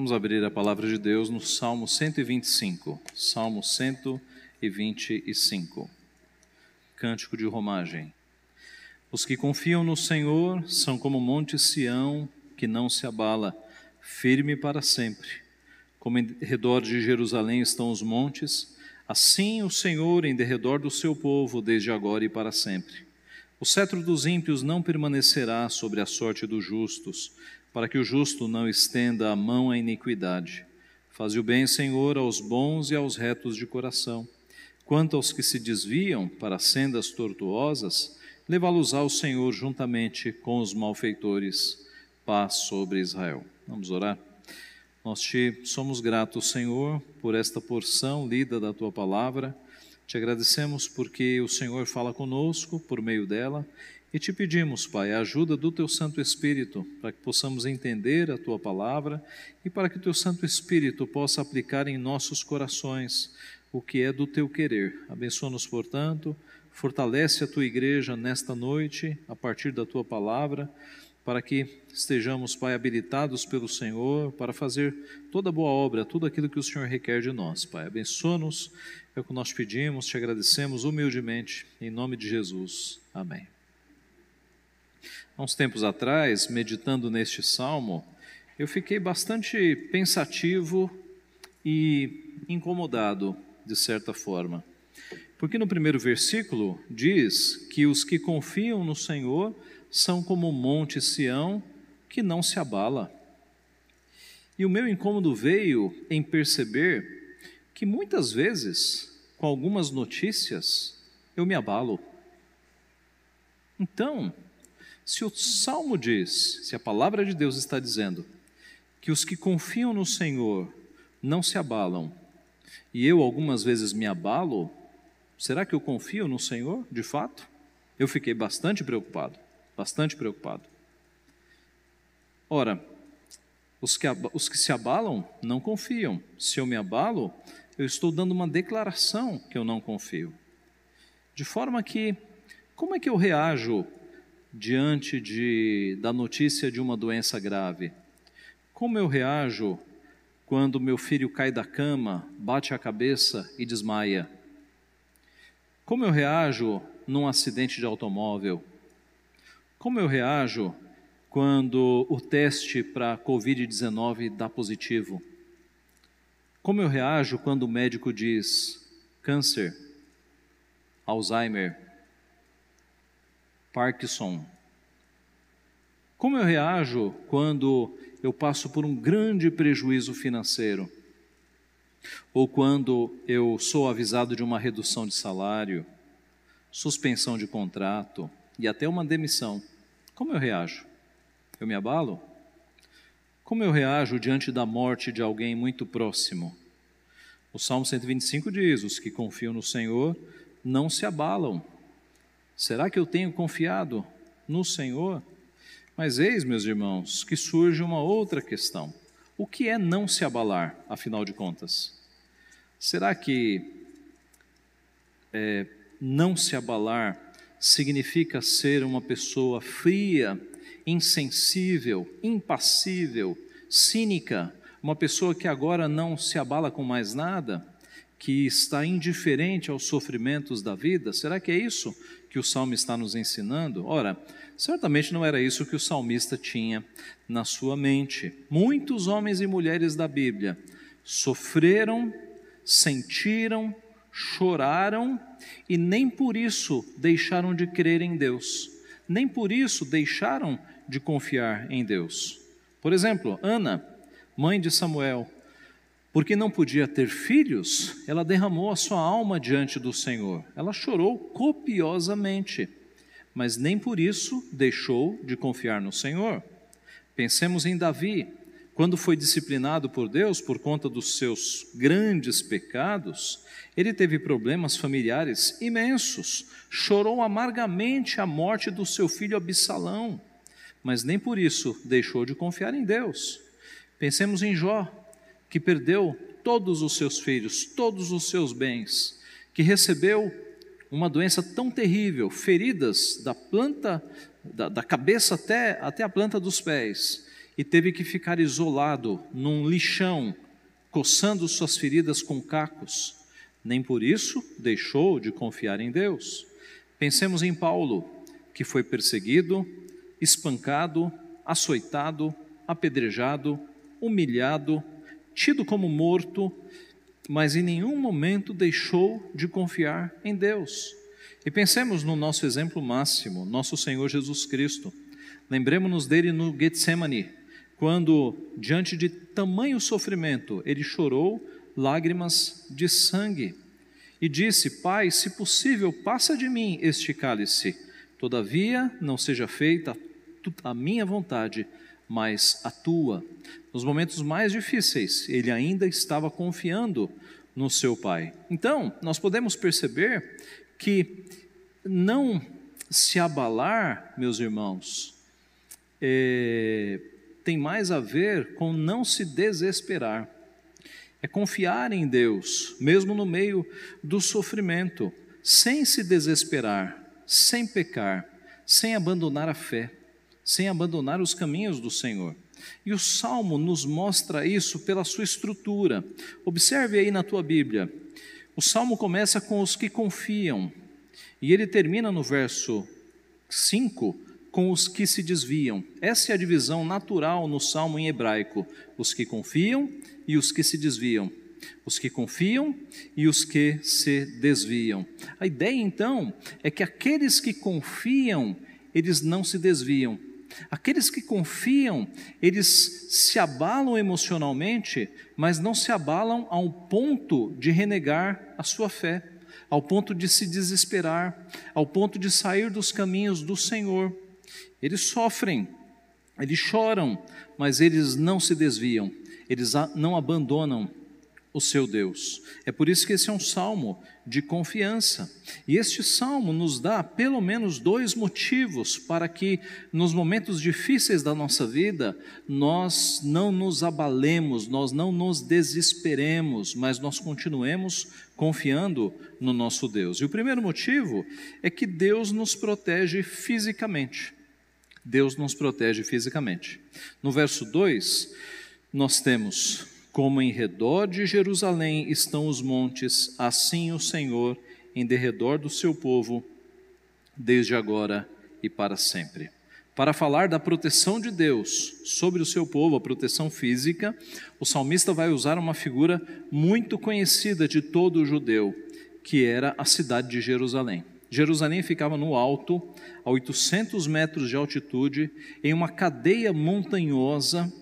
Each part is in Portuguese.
Vamos abrir a palavra de Deus no Salmo 125. Salmo 125. Cântico de romagem. Os que confiam no Senhor são como o monte Sião, que não se abala, firme para sempre. Como em redor de Jerusalém estão os montes, assim o Senhor em derredor do seu povo, desde agora e para sempre. O cetro dos ímpios não permanecerá sobre a sorte dos justos, para que o justo não estenda a mão à iniquidade. Faze o bem, Senhor, aos bons e aos retos de coração. Quanto aos que se desviam para sendas tortuosas, levá-los ao Senhor juntamente com os malfeitores. Paz sobre Israel. Vamos orar. Nós te somos gratos, Senhor, por esta porção lida da tua palavra. Te agradecemos porque o Senhor fala conosco por meio dela e te pedimos, Pai, a ajuda do Teu Santo Espírito para que possamos entender a Tua palavra e para que o Teu Santo Espírito possa aplicar em nossos corações o que é do Teu querer. Abençoa-nos, portanto, fortalece a Tua igreja nesta noite, a partir da Tua palavra, para que estejamos, Pai, habilitados pelo Senhor para fazer toda boa obra, tudo aquilo que o Senhor requer de nós, Pai. Abençoa-nos, é o que nós pedimos, te agradecemos humildemente, em nome de Jesus. Amém. Há uns tempos atrás, meditando neste salmo, eu fiquei bastante pensativo e incomodado, de certa forma. Porque no primeiro versículo diz que os que confiam no Senhor são como o monte Sião que não se abala. E o meu incômodo veio em perceber que muitas vezes, com algumas notícias, eu me abalo. Então, se o salmo diz, se a palavra de Deus está dizendo, que os que confiam no Senhor não se abalam, e eu algumas vezes me abalo, será que eu confio no Senhor de fato? Eu fiquei bastante preocupado, bastante preocupado. Ora, os que, os que se abalam não confiam. Se eu me abalo, eu estou dando uma declaração que eu não confio. De forma que, como é que eu reajo diante de, da notícia de uma doença grave? Como eu reajo quando meu filho cai da cama, bate a cabeça e desmaia? Como eu reajo num acidente de automóvel? Como eu reajo quando o teste para Covid-19 dá positivo? Como eu reajo quando o médico diz câncer, Alzheimer, Parkinson. Como eu reajo quando eu passo por um grande prejuízo financeiro? Ou quando eu sou avisado de uma redução de salário, suspensão de contrato e até uma demissão? Como eu reajo? Eu me abalo? Como eu reajo diante da morte de alguém muito próximo? O Salmo 125 diz: Os que confiam no Senhor não se abalam. Será que eu tenho confiado no Senhor? Mas eis, meus irmãos, que surge uma outra questão. O que é não se abalar, afinal de contas? Será que é, não se abalar significa ser uma pessoa fria, insensível, impassível, cínica, uma pessoa que agora não se abala com mais nada, que está indiferente aos sofrimentos da vida? Será que é isso que o salmo está nos ensinando? Ora, certamente não era isso que o salmista tinha na sua mente. Muitos homens e mulheres da Bíblia sofreram, sentiram, choraram e nem por isso deixaram de crer em Deus, nem por isso deixaram de confiar em Deus. Por exemplo, Ana, mãe de Samuel, porque não podia ter filhos, ela derramou a sua alma diante do Senhor. Ela chorou copiosamente, mas nem por isso deixou de confiar no Senhor. Pensemos em Davi, quando foi disciplinado por Deus por conta dos seus grandes pecados, ele teve problemas familiares imensos, chorou amargamente a morte do seu filho Absalão, mas nem por isso deixou de confiar em Deus. Pensemos em Jó, que perdeu todos os seus filhos, todos os seus bens, que recebeu uma doença tão terrível, feridas da planta, da, da cabeça até, até a planta dos pés, e teve que ficar isolado num lixão, coçando suas feridas com cacos. Nem por isso deixou de confiar em Deus. Pensemos em Paulo, que foi perseguido, espancado, açoitado, apedrejado, humilhado, tido como morto, mas em nenhum momento deixou de confiar em Deus. E pensemos no nosso exemplo máximo, nosso Senhor Jesus Cristo. Lembremos-nos dele no Getsemane, quando, diante de tamanho sofrimento, ele chorou lágrimas de sangue e disse: Pai, se possível, passa de mim este cálice. Todavia, não seja feita a minha vontade, mas a tua. Nos momentos mais difíceis, ele ainda estava confiando no seu Pai. Então, nós podemos perceber que não se abalar, meus irmãos, é, tem mais a ver com não se desesperar. É confiar em Deus, mesmo no meio do sofrimento, sem se desesperar, sem pecar, sem abandonar a fé, sem abandonar os caminhos do Senhor. E o salmo nos mostra isso pela sua estrutura. Observe aí na tua Bíblia. O salmo começa com os que confiam, e ele termina no verso 5 com os que se desviam. Essa é a divisão natural no salmo em hebraico: os que confiam e os que se desviam. Os que confiam e os que se desviam. A ideia então é que aqueles que confiam, eles não se desviam. Aqueles que confiam, eles se abalam emocionalmente, mas não se abalam ao ponto de renegar a sua fé, ao ponto de se desesperar, ao ponto de sair dos caminhos do Senhor. Eles sofrem, eles choram, mas eles não se desviam, eles não abandonam o seu Deus. É por isso que esse é um salmo de confiança. E este salmo nos dá pelo menos dois motivos para que nos momentos difíceis da nossa vida nós não nos abalemos, nós não nos desesperemos, mas nós continuemos confiando no nosso Deus. E o primeiro motivo é que Deus nos protege fisicamente. Deus nos protege fisicamente. No verso 2, nós temos: Como em redor de Jerusalém estão os montes, assim o Senhor em derredor do seu povo, desde agora e para sempre. Para falar da proteção de Deus sobre o seu povo, a proteção física, o salmista vai usar uma figura muito conhecida de todo o judeu, que era a cidade de Jerusalém. Jerusalém ficava no alto, a 800 metros de altitude, em uma cadeia montanhosa,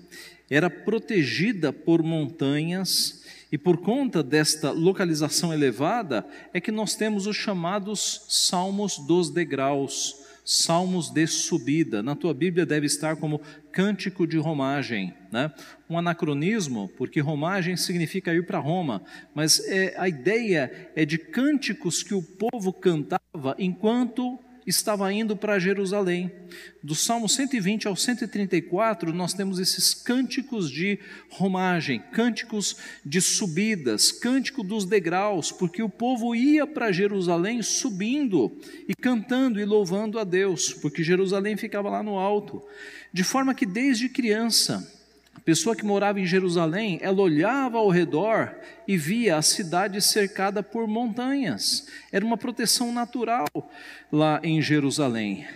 era protegida por montanhas, e por conta desta localização elevada, é que nós temos os chamados Salmos dos Degraus, salmos de subida. Na tua Bíblia deve estar como cântico de romagem, né? Um anacronismo, porque romagem significa ir para Roma, mas é, a ideia é de cânticos que o povo cantava enquanto estava indo para Jerusalém. Do Salmo 120 ao 134, nós temos esses cânticos de romagem, cânticos de subidas, cântico dos degraus, porque o povo ia para Jerusalém subindo e cantando e louvando a Deus, porque Jerusalém ficava lá no alto. De forma que desde criança, pessoa que morava em Jerusalém, ela olhava ao redor e via a cidade cercada por montanhas. Era uma proteção natural lá em Jerusalém.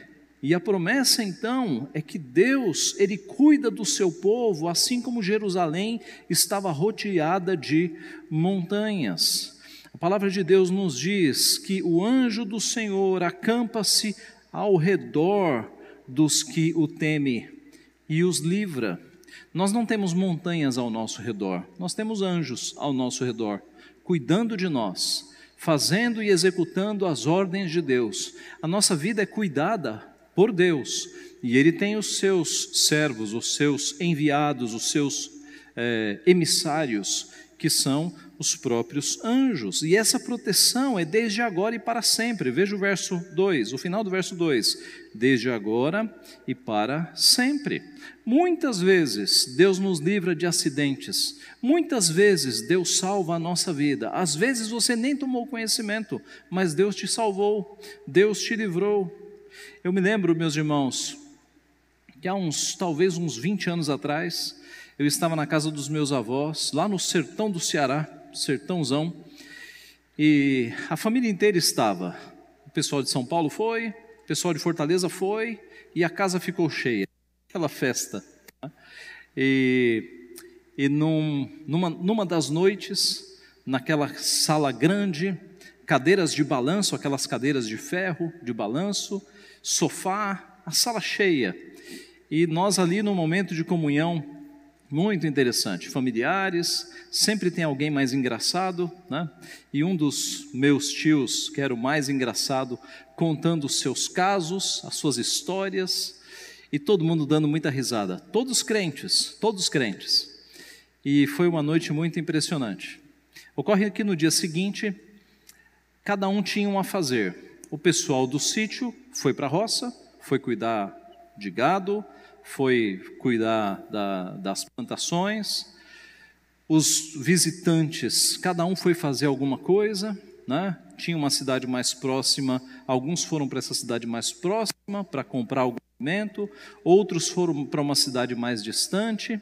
E a promessa então é que Deus, ele cuida do seu povo, assim como Jerusalém estava rodeada de montanhas. A palavra de Deus nos diz que o anjo do Senhor acampa-se ao redor dos que o temem e os livra. Nós não temos montanhas ao nosso redor, nós temos anjos ao nosso redor, cuidando de nós, fazendo e executando as ordens de Deus. A nossa vida é cuidada por Deus e Ele tem os seus servos, os seus enviados, os seus é, emissários, que são os próprios anjos. E essa proteção é desde agora e para sempre. Veja o verso 2, o final do verso 2. Desde agora e para sempre. Muitas vezes Deus nos livra de acidentes, muitas vezes Deus salva a nossa vida. Às vezes você nem tomou conhecimento, mas Deus te salvou, Deus te livrou. Eu me lembro, meus irmãos, que há uns, talvez uns 20 anos atrás, eu estava na casa dos meus avós, lá no sertão do Ceará, sertãozão, e a família inteira estava. O pessoal de São Paulo foi, o pessoal de Fortaleza foi, e a casa ficou cheia. Aquela festa. Né? E, e num, numa, numa das noites, naquela sala grande, cadeiras de balanço, aquelas cadeiras de ferro de balanço, sofá, a sala cheia. E nós ali no momento de comunhão, muito interessante, familiares, sempre tem alguém mais engraçado, né? E um dos meus tios, que era o mais engraçado, contando os seus casos, as suas histórias, e todo mundo dando muita risada. Todos crentes, todos crentes. E foi uma noite muito impressionante. Ocorre que no dia seguinte, cada um tinha um a fazer. O pessoal do sítio foi para a roça, foi cuidar de gado, foi cuidar da, das plantações. Os visitantes, cada um foi fazer alguma coisa, né? tinha uma cidade mais próxima, alguns foram para essa cidade mais próxima para comprar algum alimento, outros foram para uma cidade mais distante.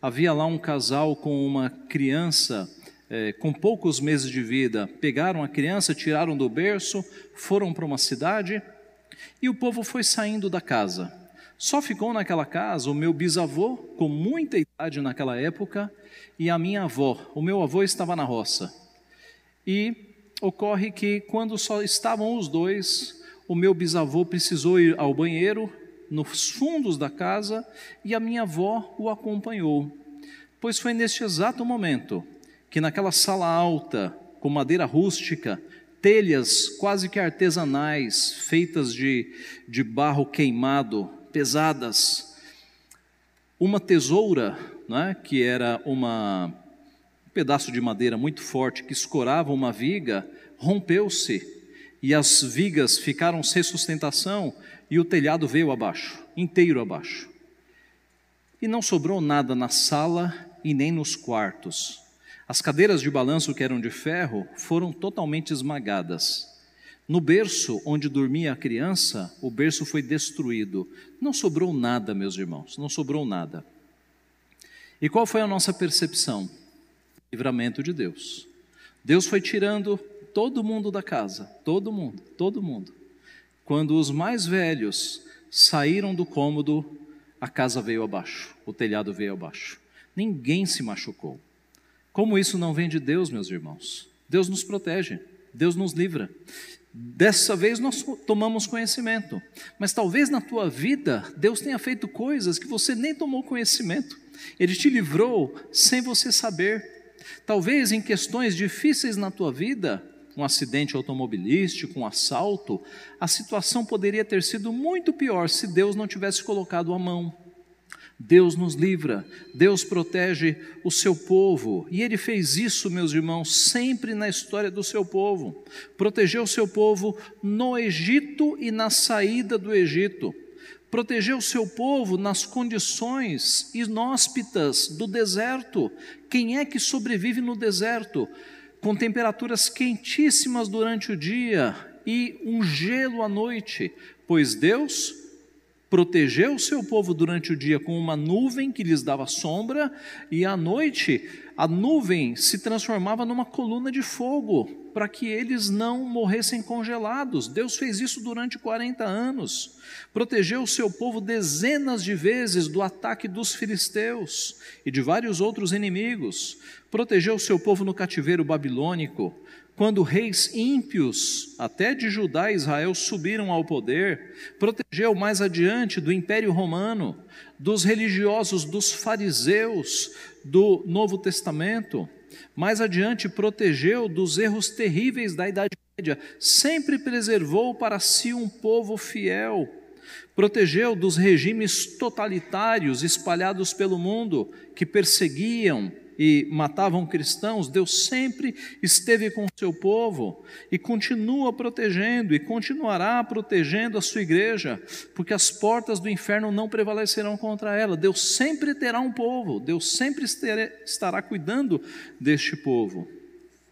Havia lá um casal com uma criança é, com poucos meses de vida, pegaram a criança, tiraram do berço, foram para uma cidade e o povo foi saindo da casa. Só ficou naquela casa o meu bisavô, com muita idade naquela época, e a minha avó. O meu avô estava na roça. E ocorre que, quando só estavam os dois, o meu bisavô precisou ir ao banheiro, nos fundos da casa, e a minha avó o acompanhou. Pois foi neste exato momento que, naquela sala alta, com madeira rústica, telhas quase que artesanais, feitas de, de barro queimado, pesadas. Uma tesoura, né, que era uma, um pedaço de madeira muito forte que escorava uma viga, rompeu-se e as vigas ficaram sem sustentação e o telhado veio abaixo, inteiro abaixo. E não sobrou nada na sala e nem nos quartos. As cadeiras de balanço que eram de ferro foram totalmente esmagadas. No berço onde dormia a criança, o berço foi destruído. Não sobrou nada, meus irmãos, não sobrou nada. E qual foi a nossa percepção? Livramento de Deus. Deus foi tirando todo mundo da casa, todo mundo, todo mundo. Quando os mais velhos saíram do cômodo, a casa veio abaixo, o telhado veio abaixo. Ninguém se machucou. Como isso não vem de Deus, meus irmãos? Deus nos protege, Deus nos livra. Dessa vez nós tomamos conhecimento, mas talvez na tua vida Deus tenha feito coisas que você nem tomou conhecimento. Ele te livrou sem você saber. Talvez em questões difíceis na tua vida, um acidente automobilístico, um assalto, a situação poderia ter sido muito pior se Deus não tivesse colocado a mão. Deus nos livra, Deus protege o seu povo, e Ele fez isso, meus irmãos, sempre na história do seu povo. Protegeu o seu povo no Egito e na saída do Egito. Protegeu o seu povo nas condições inóspitas do deserto. Quem é que sobrevive no deserto? Com temperaturas quentíssimas durante o dia e um gelo à noite, pois Deus protegeu o seu povo durante o dia com uma nuvem que lhes dava sombra, e à noite a nuvem se transformava numa coluna de fogo, para que eles não morressem congelados. Deus fez isso durante 40 anos. Protegeu o seu povo dezenas de vezes do ataque dos filisteus e de vários outros inimigos. Protegeu o seu povo no cativeiro babilônico quando reis ímpios, até de Judá e Israel, subiram ao poder, protegeu mais adiante do Império Romano, dos religiosos, dos fariseus do Novo Testamento, mais adiante protegeu dos erros terríveis da Idade Média, sempre preservou para si um povo fiel, protegeu dos regimes totalitários espalhados pelo mundo que perseguiam, e matavam cristãos, Deus sempre esteve com o seu povo e continua protegendo e continuará protegendo a sua igreja, porque as portas do inferno não prevalecerão contra ela. Deus sempre terá um povo, Deus sempre estará cuidando deste povo.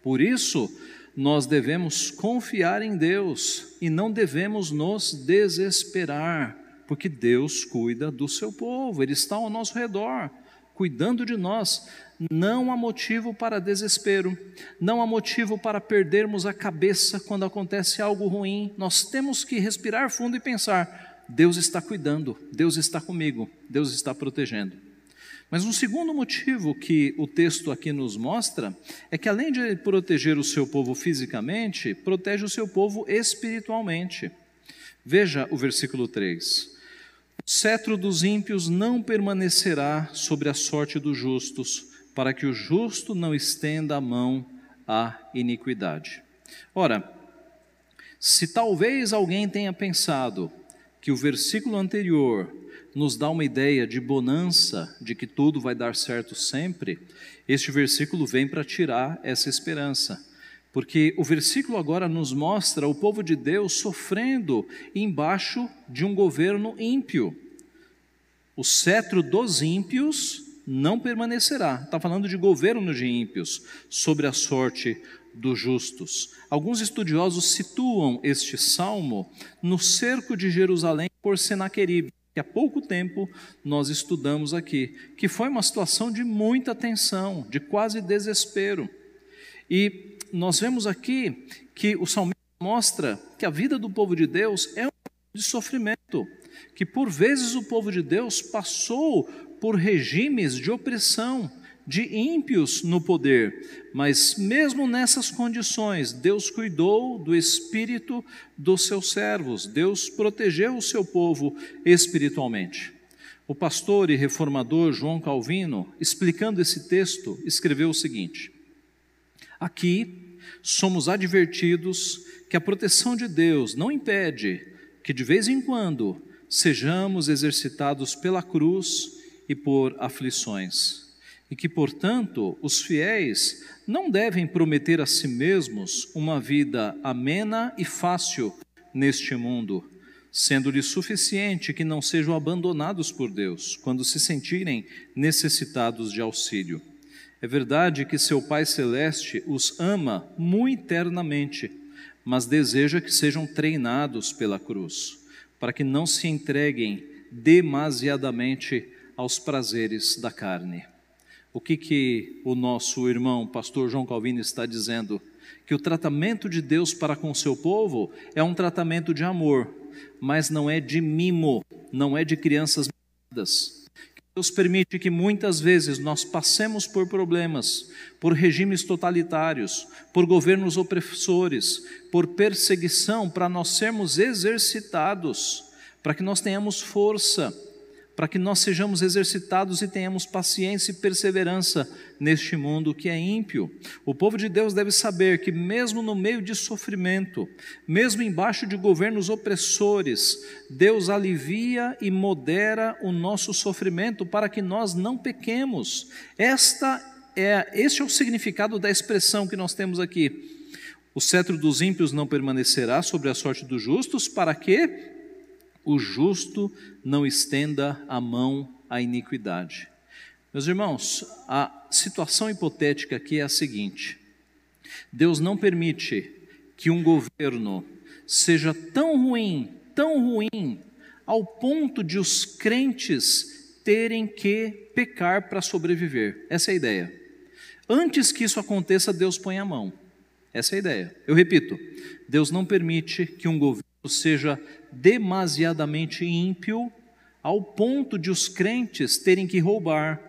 Por isso, nós devemos confiar em Deus e não devemos nos desesperar porque Deus cuida do seu povo, Ele está ao nosso redor, cuidando de nós. Não há motivo para desespero, não há motivo para perdermos a cabeça quando acontece algo ruim. Nós temos que respirar fundo e pensar: Deus está cuidando, Deus está comigo, Deus está protegendo. Mas um segundo motivo que o texto aqui nos mostra é que, além de proteger o seu povo fisicamente, protege o seu povo espiritualmente. Veja o versículo 3. O cetro dos ímpios não permanecerá sobre a sorte dos justos, para que o justo não estenda a mão à iniquidade. Ora, se talvez alguém tenha pensado que o versículo anterior nos dá uma ideia de bonança, de que tudo vai dar certo sempre, este versículo vem para tirar essa esperança. Porque o versículo agora nos mostra o povo de Deus sofrendo embaixo de um governo ímpio. O cetro dos ímpios não permanecerá. Está falando de governo de ímpios sobre a sorte dos justos. Alguns estudiosos situam este salmo no cerco de Jerusalém por Senaqueribe que há pouco tempo nós estudamos aqui, que foi uma situação de muita tensão, de quase desespero. E nós vemos aqui que o salmista mostra que a vida do povo de Deus é um de sofrimento, que por vezes o povo de Deus passou por regimes de opressão, de ímpios no poder, mas mesmo nessas condições, Deus cuidou do espírito dos seus servos, Deus protegeu o seu povo espiritualmente. O pastor e reformador João Calvino, explicando esse texto, escreveu o seguinte: Aqui somos advertidos que a proteção de Deus não impede que de vez em quando sejamos exercitados pela cruz e por aflições e que, portanto, os fiéis não devem prometer a si mesmos uma vida amena e fácil neste mundo, sendo-lhe suficiente que não sejam abandonados por Deus quando se sentirem necessitados de auxílio. É verdade que seu Pai Celeste os ama muito eternamente, mas deseja que sejam treinados pela cruz, para que não se entreguem demasiadamente aos prazeres da carne. O que, que o nosso irmão, pastor João Calvino, está dizendo? Que o tratamento de Deus para com seu povo é um tratamento de amor, mas não é de mimo, não é de crianças mimadas. Deus permite que muitas vezes nós passemos por problemas, por regimes totalitários, por governos opressores, por perseguição, para nós sermos exercitados, para que nós tenhamos força para que nós sejamos exercitados e tenhamos paciência e perseverança neste mundo que é ímpio. O povo de Deus deve saber que, mesmo no meio de sofrimento, mesmo embaixo de governos opressores, Deus alivia e modera o nosso sofrimento para que nós não pequemos. Esta é, este é o significado da expressão que nós temos aqui. O cetro dos ímpios não permanecerá sobre a sorte dos justos, para que o justo não estenda a mão à iniquidade. Meus irmãos, a situação hipotética aqui é a seguinte: Deus não permite que um governo seja tão ruim, tão ruim, ao ponto de os crentes terem que pecar para sobreviver. Essa é a ideia. Antes que isso aconteça, Deus põe a mão. Essa é a ideia. Eu repito: Deus não permite que um governo seja demasiadamente ímpio ao ponto de os crentes terem que roubar,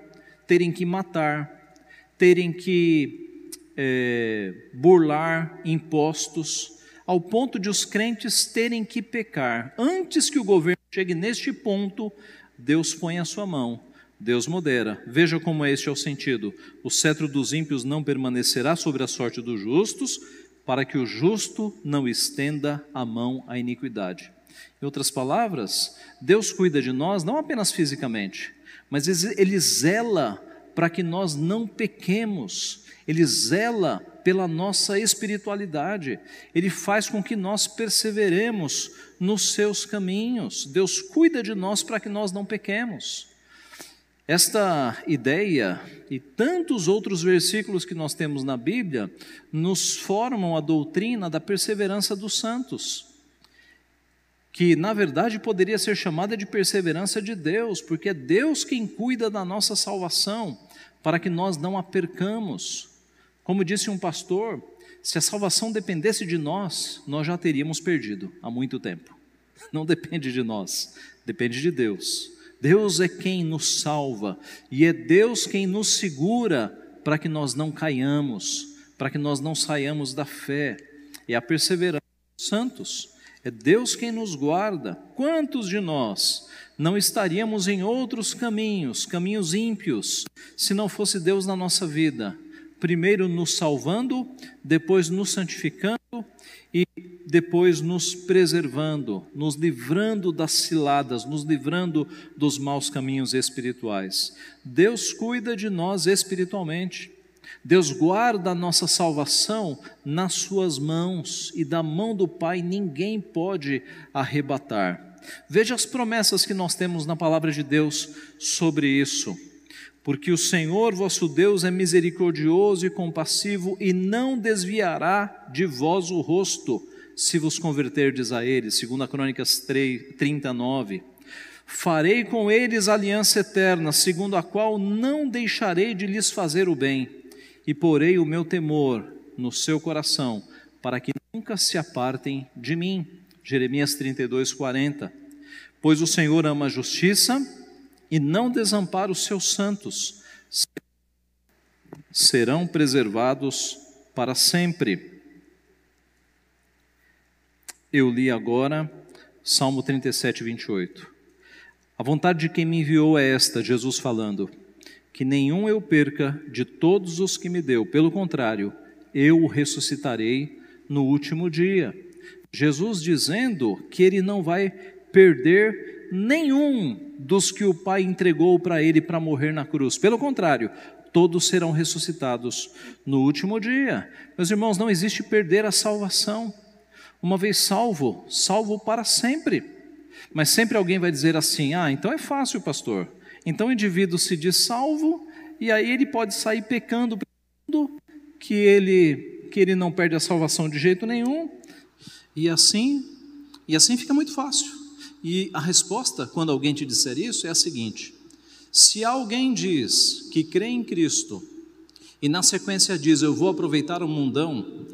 terem que matar, terem que é, burlar impostos, ao ponto de os crentes terem que pecar. Antes que o governo chegue neste ponto, Deus põe a sua mão. Deus modera. Veja como este é o sentido. O cetro dos ímpios não permanecerá sobre a sorte dos justos, para que o justo não estenda a mão à iniquidade. Em outras palavras, Deus cuida de nós não apenas fisicamente, mas Ele zela para que nós não pequemos, Ele zela pela nossa espiritualidade, Ele faz com que nós perseveremos nos seus caminhos, Deus cuida de nós para que nós não pequemos. Esta ideia e tantos outros versículos que nós temos na Bíblia nos formam a doutrina da perseverança dos santos. Que na verdade poderia ser chamada de perseverança de Deus, porque é Deus quem cuida da nossa salvação, para que nós não a percamos. Como disse um pastor, se a salvação dependesse de nós, nós já teríamos perdido há muito tempo. Não depende de nós, depende de Deus. Deus é quem nos salva e é Deus quem nos segura para que nós não caiamos, para que nós não saiamos da fé. É a perseverança dos santos. É Deus quem nos guarda. Quantos de nós não estaríamos em outros caminhos, caminhos ímpios, se não fosse Deus na nossa vida? Primeiro nos salvando, depois nos santificando e depois nos preservando, nos livrando das ciladas, nos livrando dos maus caminhos espirituais. Deus cuida de nós espiritualmente. Deus guarda a nossa salvação nas suas mãos e da mão do Pai ninguém pode arrebatar. Veja as promessas que nós temos na palavra de Deus sobre isso. Porque o Senhor vosso Deus é misericordioso e compassivo e não desviará de vós o rosto, se vos converterdes a ele. Segundo a Crônicas 3, 39. Farei com eles aliança eterna, segundo a qual não deixarei de lhes fazer o bem, e porei o meu temor no seu coração, para que nunca se apartem de mim. Jeremias 32, 40. Pois o Senhor ama a justiça e não desampara os seus santos, serão preservados para sempre. Eu li agora Salmo 37, 28. A vontade de quem me enviou é esta, Jesus falando, que nenhum eu perca de todos os que me deu, pelo contrário, eu o ressuscitarei no último dia. Jesus dizendo que ele não vai perder nenhum dos que o Pai entregou para ele para morrer na cruz. Pelo contrário, todos serão ressuscitados no último dia. Meus irmãos, não existe perder a salvação. Uma vez salvo, salvo para sempre. Mas sempre alguém vai dizer assim: ah, então é fácil, pastor. Então o indivíduo se diz salvo e aí ele pode sair pecando que ele que ele não perde a salvação de jeito nenhum. E assim, e assim fica muito fácil. E a resposta, quando alguém te disser isso, é a seguinte: se alguém diz que crê em Cristo e na sequência diz eu vou aproveitar o mundão,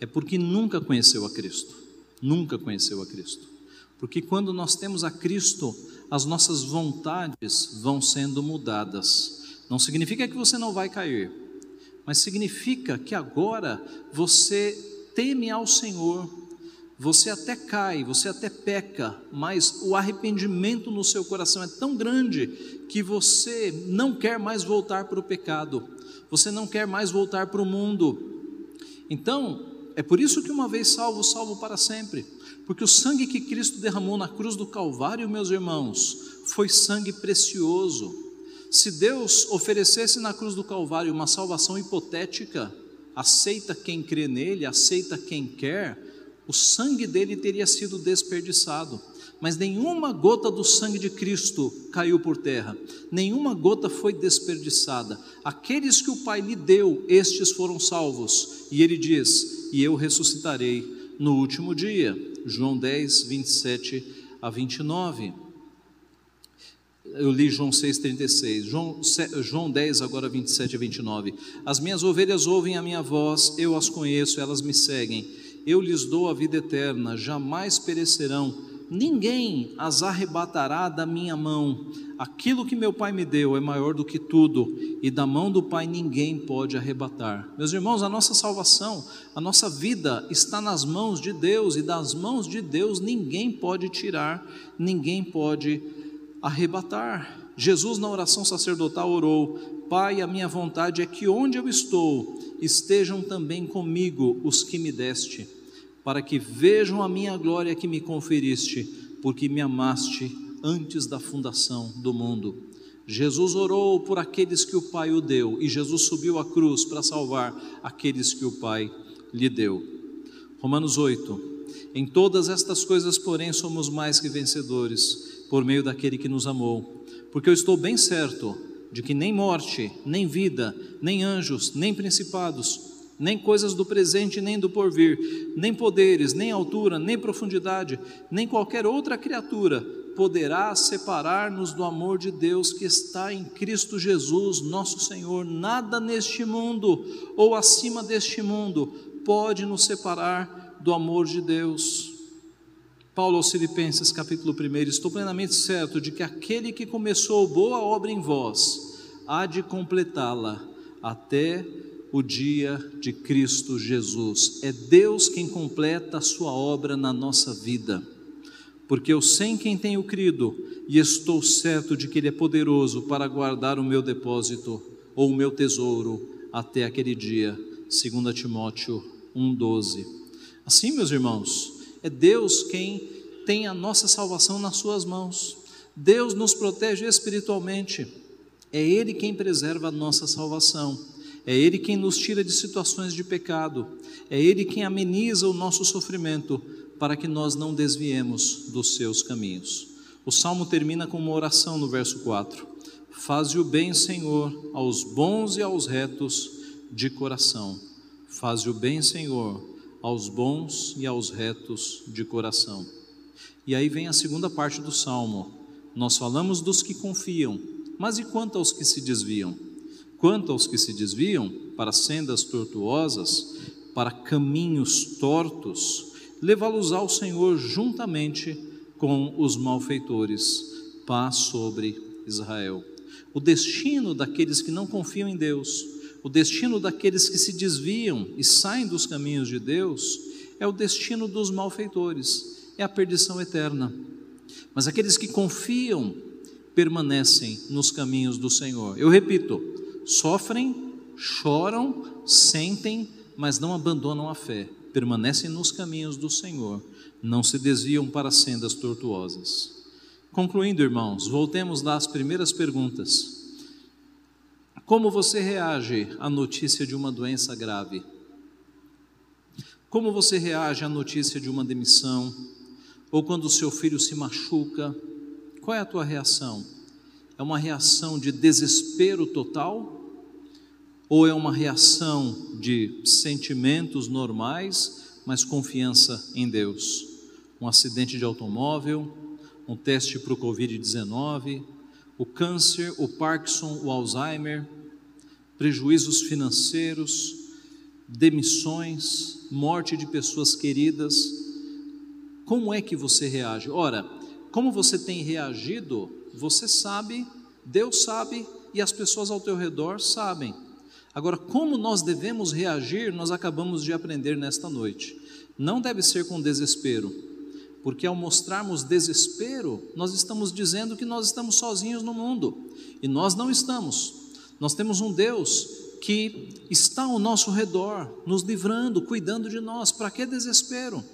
é porque nunca conheceu a Cristo. Nunca conheceu a Cristo. Porque quando nós temos a Cristo, as nossas vontades vão sendo mudadas. Não significa que você não vai cair, mas significa que agora você teme ao Senhor, você até cai, você até peca, mas o arrependimento no seu coração é tão grande que você não quer mais voltar para o pecado, você não quer mais voltar para o mundo. Então, é por isso que uma vez salvo, salvo para sempre, porque o sangue que Cristo derramou na cruz do Calvário, meus irmãos, foi sangue precioso. Se Deus oferecesse na cruz do Calvário uma salvação hipotética, aceita quem crê nele, aceita quem quer, o sangue dele teria sido desperdiçado. Mas nenhuma gota do sangue de Cristo caiu por terra, nenhuma gota foi desperdiçada. Aqueles que o Pai lhe deu, estes foram salvos. E ele diz: E eu ressuscitarei no último dia. João 10, 27 a 29. Eu li João 6,36, João, João 10, agora 27 a 29. As minhas ovelhas ouvem a minha voz, eu as conheço, elas me seguem eu lhes dou a vida eterna, jamais perecerão, ninguém as arrebatará da minha mão. Aquilo que meu Pai me deu é maior do que tudo, e da mão do Pai ninguém pode arrebatar. Meus irmãos, a nossa salvação, a nossa vida está nas mãos de Deus, e das mãos de Deus ninguém pode tirar, ninguém pode arrebatar. Jesus, na oração sacerdotal, orou: Pai, a minha vontade é que onde eu estou estejam também comigo os que me deste para que vejam a minha glória que me conferiste, porque me amaste antes da fundação do mundo. Jesus orou por aqueles que o Pai o deu, e Jesus subiu à cruz para salvar aqueles que o Pai lhe deu. Romanos 8. Em todas estas coisas, porém, somos mais que vencedores, por meio daquele que nos amou. Porque eu estou bem certo de que nem morte, nem vida, nem anjos, nem principados, nem coisas do presente, nem do porvir, nem poderes, nem altura, nem profundidade, nem qualquer outra criatura poderá separar-nos do amor de Deus que está em Cristo Jesus, nosso Senhor. Nada neste mundo ou acima deste mundo pode nos separar do amor de Deus. Paulo aos Filipenses, capítulo 1: Estou plenamente certo de que aquele que começou boa obra em vós há de completá-la até o dia de Cristo Jesus. É Deus quem completa a sua obra na nossa vida. Porque eu sei em quem tenho crido e estou certo de que Ele é poderoso para guardar o meu depósito ou o meu tesouro até aquele dia. 2 Timóteo 1,12. Assim, meus irmãos, é Deus quem tem a nossa salvação nas Suas mãos. Deus nos protege espiritualmente. É Ele quem preserva a nossa salvação. É Ele quem nos tira de situações de pecado. É Ele quem ameniza o nosso sofrimento para que nós não desviemos dos seus caminhos. O salmo termina com uma oração no verso 4: Faze o bem, Senhor, aos bons e aos retos de coração. Faze o bem, Senhor, aos bons e aos retos de coração. E aí vem a segunda parte do salmo. Nós falamos dos que confiam, mas e quanto aos que se desviam? Quanto aos que se desviam para sendas tortuosas, para caminhos tortos, levá-los ao Senhor juntamente com os malfeitores. Paz sobre Israel. O destino daqueles que não confiam em Deus, o destino daqueles que se desviam e saem dos caminhos de Deus, é o destino dos malfeitores, é a perdição eterna. Mas aqueles que confiam permanecem nos caminhos do Senhor. Eu repito, sofrem, choram, sentem, mas não abandonam a fé, permanecem nos caminhos do Senhor, não se desviam para sendas tortuosas. Concluindo, irmãos, voltemos às primeiras perguntas. Como você reage à notícia de uma doença grave? Como você reage à notícia de uma demissão? Ou quando o seu filho se machuca? Qual é a tua reação? É uma reação de desespero total? Ou é uma reação de sentimentos normais, mas confiança em Deus? Um acidente de automóvel, um teste para o Covid-19, o câncer, o Parkinson, o Alzheimer, prejuízos financeiros, demissões, morte de pessoas queridas. Como é que você reage? Ora, como você tem reagido, você sabe, Deus sabe e as pessoas ao teu redor sabem. Agora, como nós devemos reagir, nós acabamos de aprender nesta noite. Não deve ser com desespero, porque ao mostrarmos desespero, nós estamos dizendo que nós estamos sozinhos no mundo, e nós não estamos. Nós temos um Deus que está ao nosso redor, nos livrando, cuidando de nós. Para que desespero?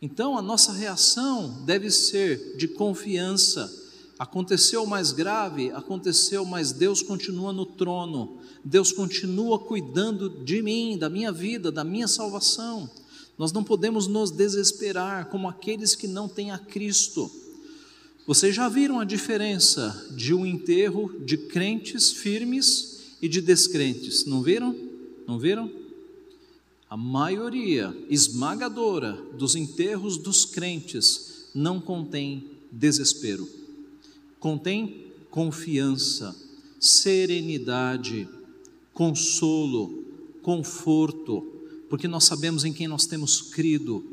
Então, a nossa reação deve ser de confiança Aconteceu o mais grave, aconteceu, mas Deus continua no trono, Deus continua cuidando de mim, da minha vida, da minha salvação. Nós não podemos nos desesperar como aqueles que não têm a Cristo. Vocês já viram a diferença de um enterro de crentes firmes e de descrentes, não viram? Não viram? A maioria esmagadora dos enterros dos crentes não contém desespero contém confiança, serenidade, consolo, conforto, porque nós sabemos em quem nós temos crido,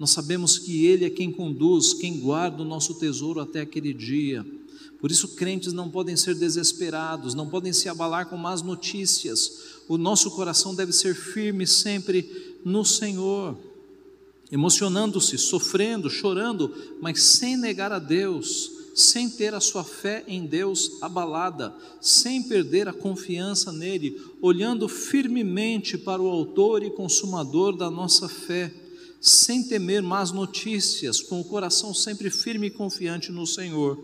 nós sabemos que Ele é quem conduz, quem guarda o nosso tesouro até aquele dia. Por isso, crentes não podem ser desesperados, não podem se abalar com más notícias. O nosso coração deve ser firme sempre no Senhor, emocionando-se, sofrendo, chorando, mas sem negar a Deus, sem ter a sua fé em Deus abalada, sem perder a confiança nele, olhando firmemente para o Autor e Consumador da nossa fé, sem temer más notícias, com o coração sempre firme e confiante no Senhor,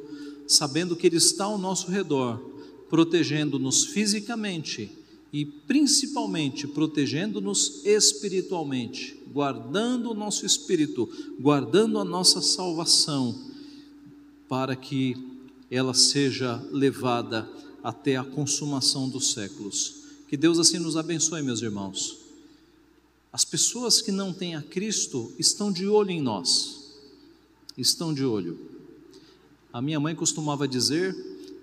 sabendo que Ele está ao nosso redor, protegendo-nos fisicamente e principalmente protegendo-nos espiritualmente, guardando o nosso espírito, guardando a nossa salvação para que ela seja levada até a consumação dos séculos. Que Deus assim nos abençoe, meus irmãos. As pessoas que não têm a Cristo estão de olho em nós, estão de olho. A minha mãe costumava dizer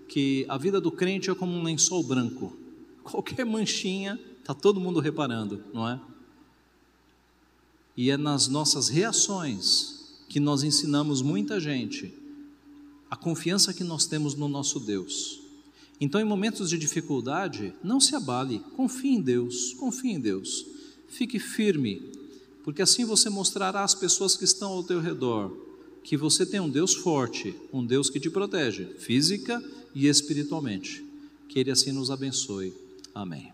que a vida do crente é como um lençol branco, qualquer manchinha, está todo mundo reparando, não é? E é nas nossas reações que nós ensinamos muita gente a confiança que nós temos no nosso Deus. Então, em momentos de dificuldade, não se abale, confie em Deus, confie em Deus. Fique firme, porque assim você mostrará às pessoas que estão ao teu redor que você tem um Deus forte, um Deus que te protege, física e espiritualmente. Que Ele assim nos abençoe. Amém.